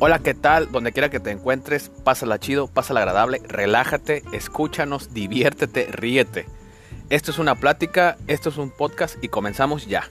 Hola, ¿qué tal? Donde quiera que te encuentres, pásala chido, pásala agradable, relájate, escúchanos, diviértete, ríete. Esto es una plática, esto es un podcast y comenzamos ya.